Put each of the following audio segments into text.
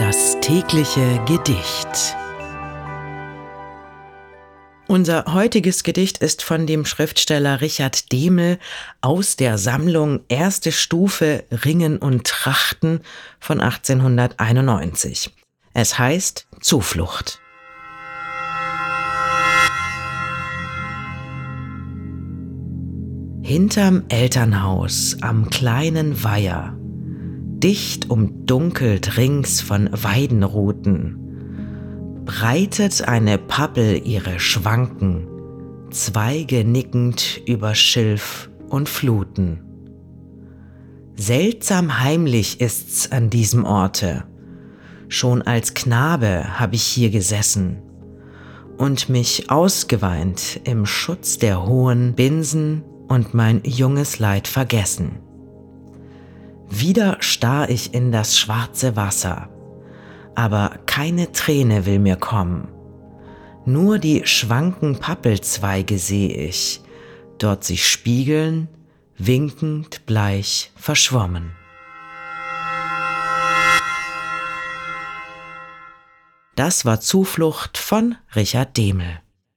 Das tägliche Gedicht. Unser heutiges Gedicht ist von dem Schriftsteller Richard Demel aus der Sammlung Erste Stufe Ringen und Trachten von 1891. Es heißt Zuflucht. Hinterm Elternhaus am kleinen Weiher dicht umdunkelt rings von Weidenruten, breitet eine Pappel ihre Schwanken, Zweige nickend über Schilf und Fluten. Seltsam heimlich ist's an diesem Orte. Schon als Knabe hab ich hier gesessen und mich ausgeweint im Schutz der hohen Binsen und mein junges Leid vergessen. Wieder starr ich in das schwarze Wasser, aber keine Träne will mir kommen. Nur die schwanken Pappelzweige seh ich, dort sich spiegeln, winkend bleich verschwommen. Das war Zuflucht von Richard Demel.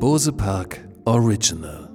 Bose Park Original